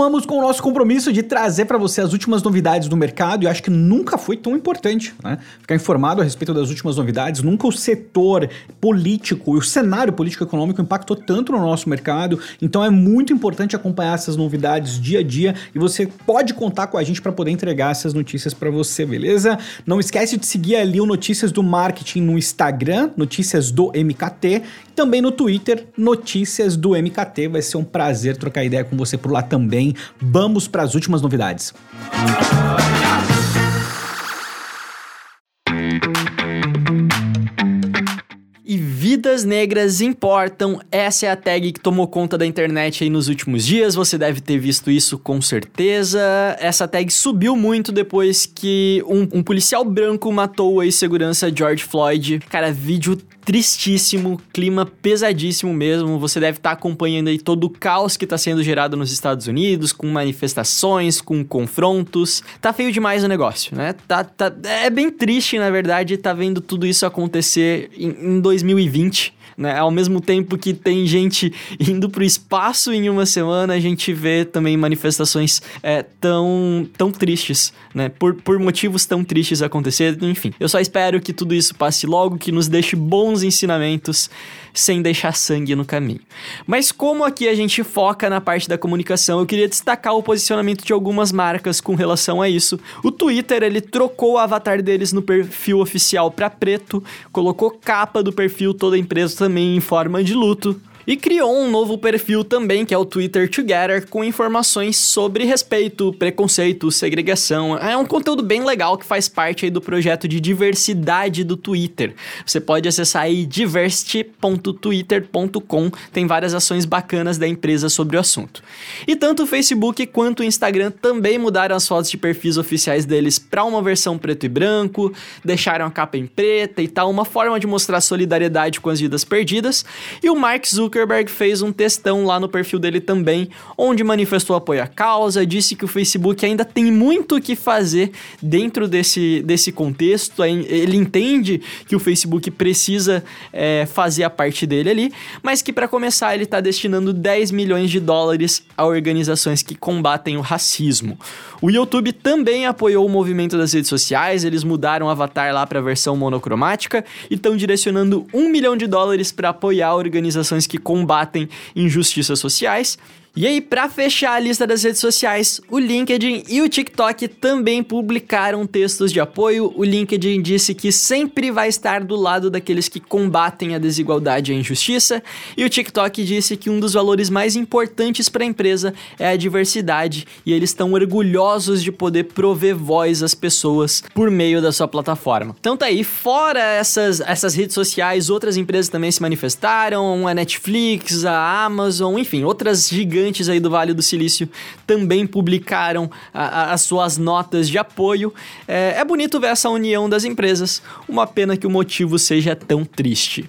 Continuamos com o nosso compromisso de trazer para você as últimas novidades do mercado e acho que nunca foi tão importante, né? Ficar informado a respeito das últimas novidades. Nunca o setor político e o cenário político-econômico impactou tanto no nosso mercado. Então é muito importante acompanhar essas novidades dia a dia e você pode contar com a gente para poder entregar essas notícias para você, beleza? Não esquece de seguir ali o Notícias do Marketing no Instagram, Notícias do MKT, e também no Twitter, Notícias do MKT. Vai ser um prazer trocar ideia com você por lá também também. Vamos para as últimas novidades. E vidas negras importam. Essa é a tag que tomou conta da internet aí nos últimos dias. Você deve ter visto isso com certeza. Essa tag subiu muito depois que um, um policial branco matou o ex-segurança George Floyd. Cara, vídeo tristíssimo, clima pesadíssimo mesmo. Você deve estar tá acompanhando aí todo o caos que está sendo gerado nos Estados Unidos, com manifestações, com confrontos. Tá feio demais o negócio, né? Tá, tá, é bem triste, na verdade, tá vendo tudo isso acontecer em, em 2020 né? Ao mesmo tempo que tem gente indo para o espaço em uma semana, a gente vê também manifestações é, tão, tão tristes, né? Por, por motivos tão tristes acontecendo. Enfim, eu só espero que tudo isso passe logo, que nos deixe bons ensinamentos sem deixar sangue no caminho. Mas como aqui a gente foca na parte da comunicação, eu queria destacar o posicionamento de algumas marcas com relação a isso. O Twitter, ele trocou o avatar deles no perfil oficial para preto, colocou capa do perfil toda a empresa também em forma de luto e criou um novo perfil também, que é o Twitter Together, com informações sobre respeito, preconceito, segregação. É um conteúdo bem legal que faz parte aí do projeto de diversidade do Twitter. Você pode acessar aí diversity.twitter.com, tem várias ações bacanas da empresa sobre o assunto. E tanto o Facebook quanto o Instagram também mudaram as fotos de perfis oficiais deles para uma versão preto e branco, deixaram a capa em preta e tal, uma forma de mostrar solidariedade com as vidas perdidas. E o Mark Zuckerberg Zuckerberg fez um textão lá no perfil dele também, onde manifestou apoio à causa, disse que o Facebook ainda tem muito o que fazer dentro desse, desse contexto. Ele entende que o Facebook precisa é, fazer a parte dele ali, mas que para começar ele está destinando 10 milhões de dólares a organizações que combatem o racismo. O YouTube também apoiou o movimento das redes sociais, eles mudaram o avatar lá para a versão monocromática e estão direcionando um milhão de dólares para apoiar organizações que combatem injustiças sociais e aí, para fechar a lista das redes sociais, o LinkedIn e o TikTok também publicaram textos de apoio. O LinkedIn disse que sempre vai estar do lado daqueles que combatem a desigualdade e a injustiça, e o TikTok disse que um dos valores mais importantes para a empresa é a diversidade, e eles estão orgulhosos de poder prover voz às pessoas por meio da sua plataforma. Então tá aí, fora essas, essas redes sociais, outras empresas também se manifestaram, a Netflix, a Amazon, enfim, outras gigantes gigantes aí do Vale do Silício também publicaram a, a, as suas notas de apoio. É, é bonito ver essa união das empresas, uma pena que o motivo seja tão triste.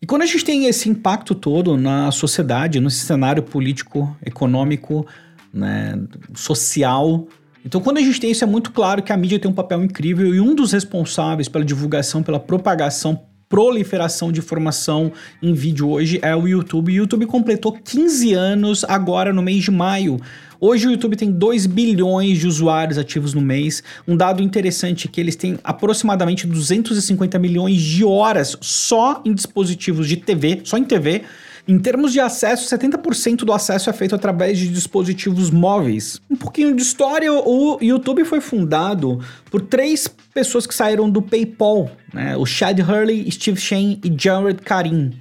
E quando a gente tem esse impacto todo na sociedade, no cenário político, econômico, né, social, então, quando a gente tem isso, é muito claro que a mídia tem um papel incrível e um dos responsáveis pela divulgação, pela propagação proliferação de informação em vídeo hoje é o YouTube. O YouTube completou 15 anos agora no mês de maio. Hoje o YouTube tem 2 bilhões de usuários ativos no mês. Um dado interessante é que eles têm aproximadamente 250 milhões de horas só em dispositivos de TV, só em TV em termos de acesso, 70% do acesso é feito através de dispositivos móveis. Um pouquinho de história: o YouTube foi fundado por três pessoas que saíram do PayPal, né? o Chad Hurley, Steve Shane e Jared Karim.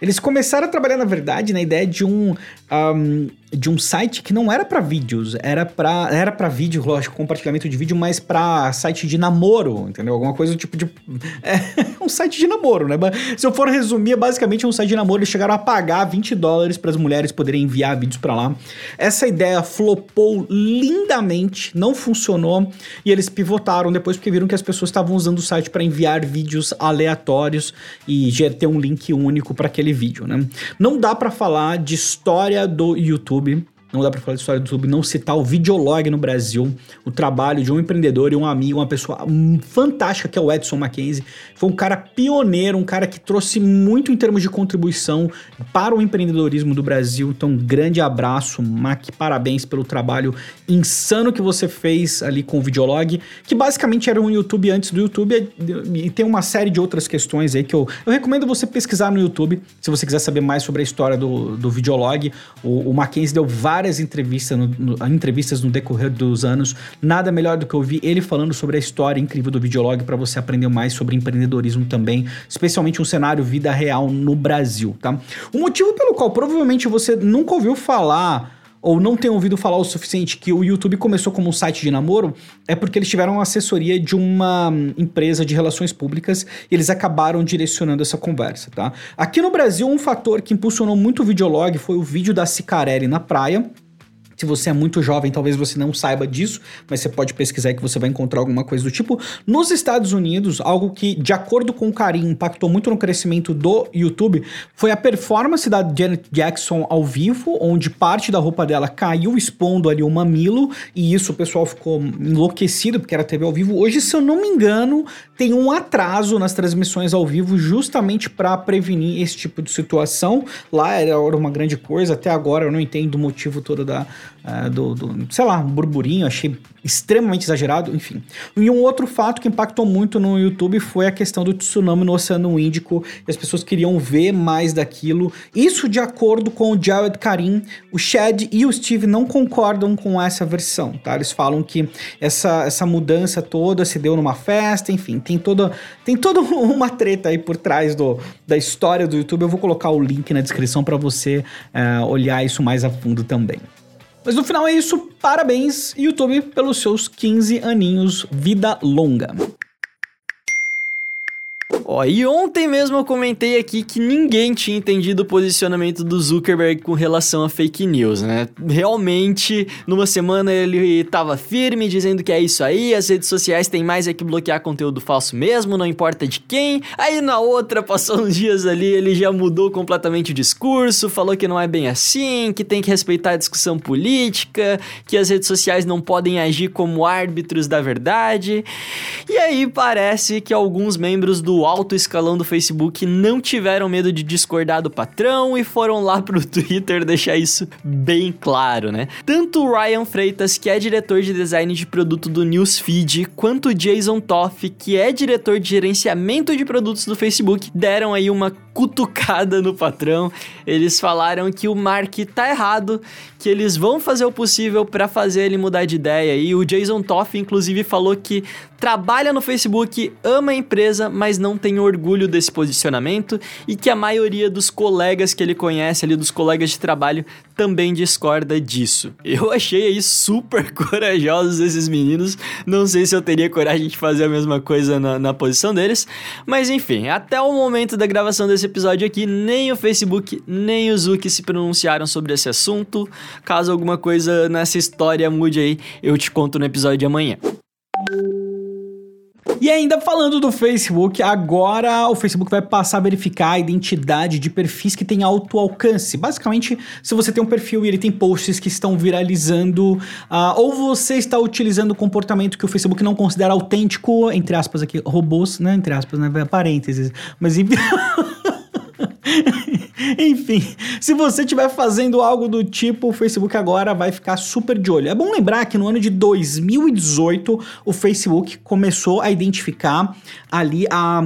Eles começaram a trabalhar, na verdade, na ideia de um, um de um site que não era para vídeos, era para era para vídeo, lógico, compartilhamento de vídeo, mas para site de namoro, entendeu? Alguma coisa tipo de é um site de namoro, né? Se eu for resumir, é basicamente um site de namoro, eles chegaram a pagar 20 dólares para as mulheres poderem enviar vídeos para lá. Essa ideia flopou lindamente, não funcionou e eles pivotaram depois porque viram que as pessoas estavam usando o site para enviar vídeos aleatórios e ter um link único para aquele vídeo, né? Não dá para falar de história do YouTube hobim não dá para falar de história do YouTube, não citar o Videolog no Brasil, o trabalho de um empreendedor e um amigo, uma pessoa fantástica que é o Edson Mackenzie. Foi um cara pioneiro, um cara que trouxe muito em termos de contribuição para o empreendedorismo do Brasil. Então, grande abraço, Mac, parabéns pelo trabalho insano que você fez ali com o Videolog, que basicamente era um YouTube antes do YouTube e tem uma série de outras questões aí que eu, eu recomendo você pesquisar no YouTube, se você quiser saber mais sobre a história do, do Videolog. O, o Mackenzie deu várias várias entrevistas no, no, entrevistas no decorrer dos anos. Nada melhor do que ouvir ele falando sobre a história incrível do Videolog para você aprender mais sobre empreendedorismo também, especialmente um cenário vida real no Brasil, tá? O motivo pelo qual provavelmente você nunca ouviu falar ou não tem ouvido falar o suficiente que o YouTube começou como um site de namoro, é porque eles tiveram assessoria de uma hum, empresa de relações públicas e eles acabaram direcionando essa conversa, tá? Aqui no Brasil, um fator que impulsionou muito o videolog foi o vídeo da Cicarelli na praia, se você é muito jovem, talvez você não saiba disso, mas você pode pesquisar que você vai encontrar alguma coisa do tipo. Nos Estados Unidos, algo que, de acordo com o Karim, impactou muito no crescimento do YouTube foi a performance da Janet Jackson ao vivo, onde parte da roupa dela caiu expondo ali o mamilo, e isso o pessoal ficou enlouquecido porque era TV ao vivo. Hoje, se eu não me engano, tem um atraso nas transmissões ao vivo justamente para prevenir esse tipo de situação. Lá era uma grande coisa, até agora eu não entendo o motivo todo da uh, do, do, sei lá, um burburinho, achei extremamente exagerado, enfim. E um outro fato que impactou muito no YouTube foi a questão do tsunami no Oceano Índico, e as pessoas queriam ver mais daquilo. Isso de acordo com o Jared Karim, o Chad e o Steve não concordam com essa versão, tá? Eles falam que essa, essa mudança toda se deu numa festa, enfim, tem toda, tem toda uma treta aí por trás do, da história do YouTube. Eu vou colocar o link na descrição para você uh, olhar isso mais a fundo também. Mas no final é isso. Parabéns, YouTube, pelos seus 15 aninhos. Vida longa. Ó, e ontem mesmo eu comentei aqui que ninguém tinha entendido o posicionamento do Zuckerberg com relação a fake news, né? Realmente, numa semana ele tava firme dizendo que é isso aí, as redes sociais têm mais é que bloquear conteúdo falso mesmo, não importa de quem. Aí na outra, passou uns dias ali, ele já mudou completamente o discurso, falou que não é bem assim, que tem que respeitar a discussão política, que as redes sociais não podem agir como árbitros da verdade. E aí parece que alguns membros do alto escalão do Facebook não tiveram medo de discordar do patrão e foram lá pro Twitter deixar isso bem claro, né? Tanto o Ryan Freitas, que é diretor de design de produto do Newsfeed, quanto o Jason Toff, que é diretor de gerenciamento de produtos do Facebook, deram aí uma cutucada no patrão. Eles falaram que o Mark tá errado, que eles vão fazer o possível para fazer ele mudar de ideia. E o Jason Toff, inclusive, falou que trabalha no Facebook, ama a empresa, mas não tem orgulho desse posicionamento e que a maioria dos colegas que ele conhece ali, dos colegas de trabalho, também discorda disso. Eu achei aí super corajosos esses meninos. Não sei se eu teria coragem de fazer a mesma coisa na, na posição deles, mas enfim, até o momento da gravação desse episódio aqui, nem o Facebook nem o Zuki se pronunciaram sobre esse assunto. Caso alguma coisa nessa história mude aí, eu te conto no episódio de amanhã. E ainda falando do Facebook, agora o Facebook vai passar a verificar a identidade de perfis que têm alto alcance. Basicamente, se você tem um perfil e ele tem posts que estão viralizando, uh, ou você está utilizando comportamento que o Facebook não considera autêntico, entre aspas aqui, robôs, né? Entre aspas, né? Parênteses. Mas enfim. Enfim, se você estiver fazendo algo do tipo, o Facebook agora vai ficar super de olho. É bom lembrar que no ano de 2018 o Facebook começou a identificar ali a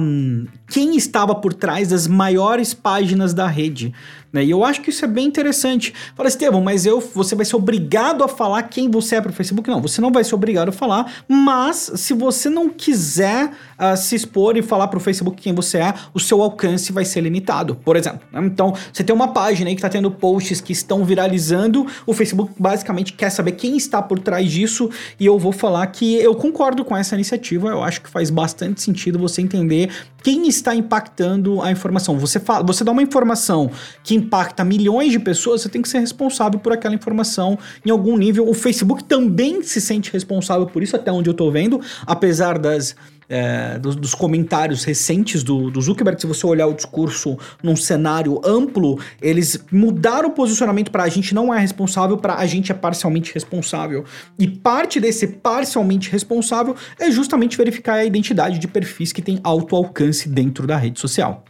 quem estava por trás das maiores páginas da rede. Né? E eu acho que isso é bem interessante. Fala, Estevam, mas eu, você vai ser obrigado a falar quem você é para o Facebook? Não, você não vai ser obrigado a falar, mas se você não quiser uh, se expor e falar para o Facebook quem você é, o seu alcance vai ser limitado, por exemplo. Né? Então, você tem uma página aí que está tendo posts que estão viralizando, o Facebook basicamente quer saber quem está por trás disso e eu vou falar que eu concordo com essa iniciativa, eu acho que faz bastante sentido você entender quem está impactando a informação. Você, fala, você dá uma informação que impacta milhões de pessoas, você tem que ser responsável por aquela informação em algum nível. O Facebook também se sente responsável por isso, até onde eu estou vendo, apesar das é, dos, dos, comentários recentes do, do, Zuckerberg, se você olhar o discurso num cenário amplo, eles mudaram o posicionamento para a gente não é responsável, para a gente é parcialmente responsável. E parte desse parcialmente responsável é justamente verificar a identidade de perfis que tem alto alcance dentro da rede social.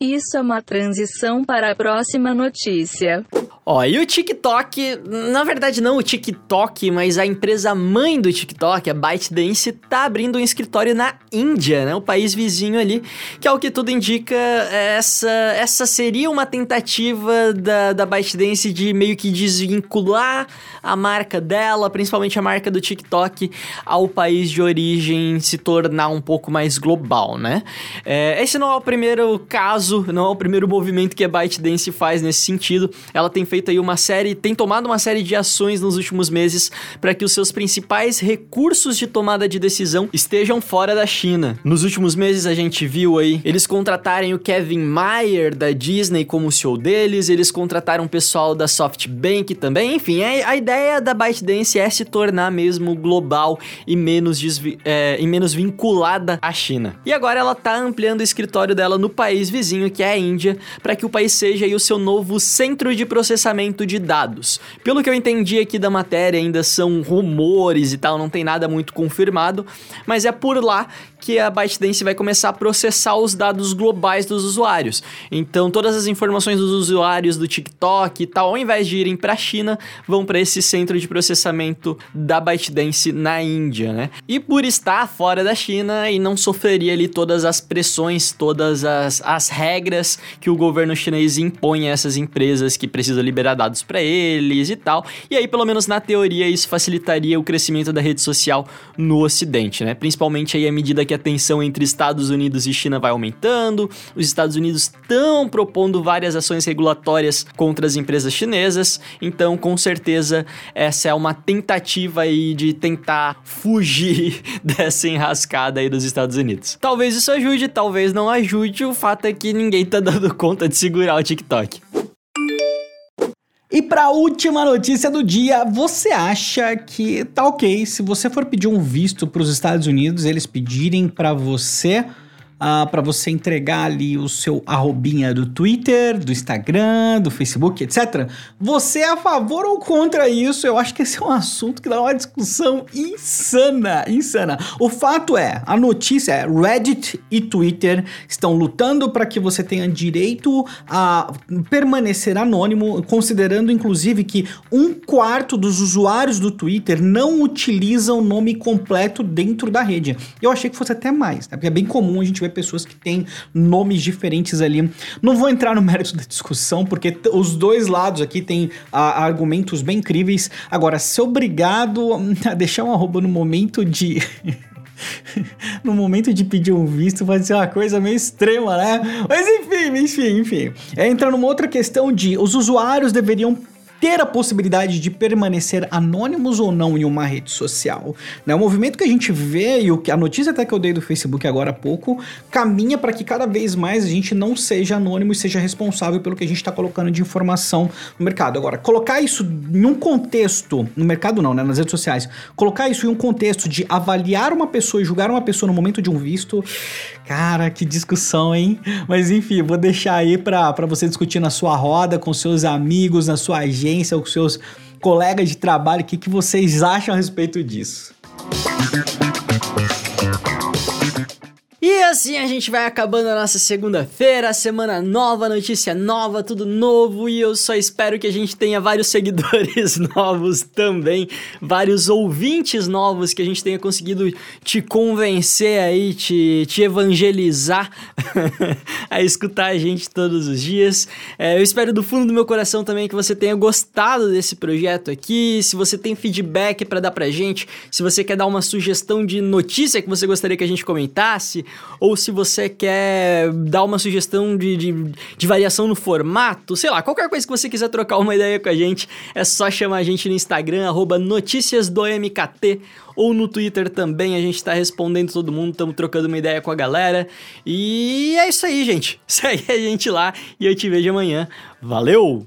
Isso é uma transição para a próxima notícia. Ó, e o TikTok, na verdade não o TikTok, mas a empresa mãe do TikTok, a ByteDance, tá abrindo um escritório na Índia, né? O país vizinho ali, que é o que tudo indica, essa, essa seria uma tentativa da, da ByteDance de meio que desvincular a marca dela, principalmente a marca do TikTok, ao país de origem se tornar um pouco mais global, né? É, esse não é o primeiro caso, não é o primeiro movimento que a ByteDance faz nesse sentido. Ela tem feito feito aí uma série, tem tomado uma série de ações nos últimos meses para que os seus principais recursos de tomada de decisão estejam fora da China. Nos últimos meses a gente viu aí eles contratarem o Kevin Mayer da Disney como CEO deles, eles contrataram o pessoal da SoftBank também, enfim, a, a ideia da ByteDance é se tornar mesmo global e menos, é, e menos vinculada à China. E agora ela tá ampliando o escritório dela no país vizinho, que é a Índia, para que o país seja o seu novo centro de processamento processamento de dados. Pelo que eu entendi aqui da matéria, ainda são rumores e tal, não tem nada muito confirmado, mas é por lá que a ByteDance vai começar a processar os dados globais dos usuários. Então, todas as informações dos usuários do TikTok e tal, ao invés de irem para a China, vão para esse centro de processamento da ByteDance na Índia, né? E por estar fora da China e não sofreria ali todas as pressões, todas as, as regras que o governo chinês impõe a essas empresas que precisam liberar dados para eles e tal. E aí, pelo menos na teoria, isso facilitaria o crescimento da rede social no Ocidente, né? Principalmente aí à medida que a tensão entre Estados Unidos e China vai aumentando, os Estados Unidos estão propondo várias ações regulatórias contra as empresas chinesas, então com certeza essa é uma tentativa aí de tentar fugir dessa enrascada aí dos Estados Unidos. Talvez isso ajude, talvez não ajude, o fato é que ninguém tá dando conta de segurar o TikTok. E para a última notícia do dia, você acha que tá ok se você for pedir um visto para os Estados Unidos, eles pedirem para você ah, para você entregar ali o seu arrobinha do Twitter, do Instagram, do Facebook, etc. Você é a favor ou contra isso? Eu acho que esse é um assunto que dá uma discussão insana, insana. O fato é, a notícia é, Reddit e Twitter estão lutando para que você tenha direito a permanecer anônimo, considerando inclusive que um quarto dos usuários do Twitter não utilizam o nome completo dentro da rede. Eu achei que fosse até mais, né? porque é bem comum a gente ver ver pessoas que têm nomes diferentes ali. Não vou entrar no mérito da discussão, porque os dois lados aqui têm argumentos bem incríveis. Agora, ser obrigado a deixar um arroba no momento de. no momento de pedir um visto vai ser uma coisa meio extrema, né? Mas enfim, enfim, enfim. É, entra numa outra questão de os usuários deveriam ter a possibilidade de permanecer anônimos ou não em uma rede social. Né? O movimento que a gente vê e o que a notícia até que eu dei do Facebook agora há pouco caminha para que cada vez mais a gente não seja anônimo e seja responsável pelo que a gente está colocando de informação no mercado. Agora, colocar isso em um contexto, no mercado não, né, nas redes sociais, colocar isso em um contexto de avaliar uma pessoa e julgar uma pessoa no momento de um visto, cara, que discussão, hein? Mas enfim, vou deixar aí para você discutir na sua roda, com seus amigos, na sua agenda agência ou com seus colegas de trabalho, o que, que vocês acham a respeito disso? E assim a gente vai acabando a nossa segunda-feira, semana nova, notícia nova, tudo novo. E eu só espero que a gente tenha vários seguidores novos também, vários ouvintes novos, que a gente tenha conseguido te convencer aí, te, te evangelizar a escutar a gente todos os dias. É, eu espero do fundo do meu coração também que você tenha gostado desse projeto aqui. Se você tem feedback para dar pra gente, se você quer dar uma sugestão de notícia que você gostaria que a gente comentasse, ou se você quer dar uma sugestão de, de, de, variação no formato, sei lá, qualquer coisa que você quiser trocar uma ideia com a gente, é só chamar a gente no Instagram, arroba notícias do MKT, ou no Twitter também, a gente tá respondendo todo mundo, estamos trocando uma ideia com a galera. E é isso aí, gente. Segue a gente lá e eu te vejo amanhã. Valeu!